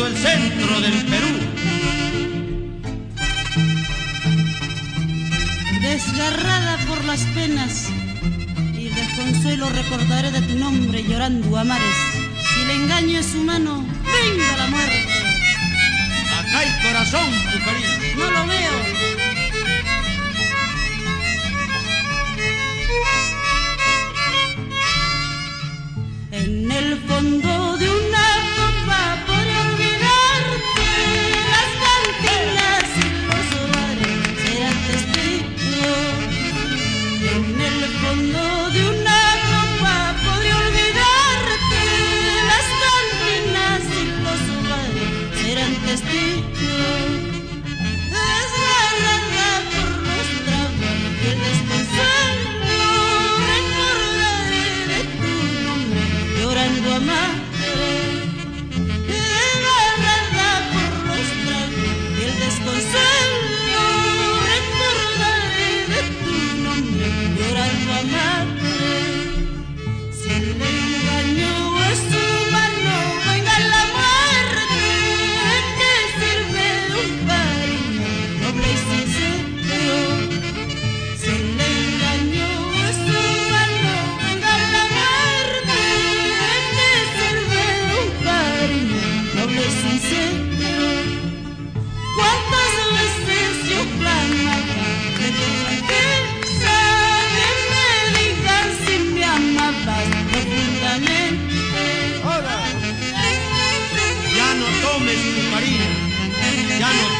Todo el centro del Perú. Desgarrada por las penas y desconsuelo recordaré de tu nombre llorando a mares. Si el engaño es humano, venga la muerte. Acá hay corazón, Cucarina. No lo veo. En el fondo llorando a tomes. Ya no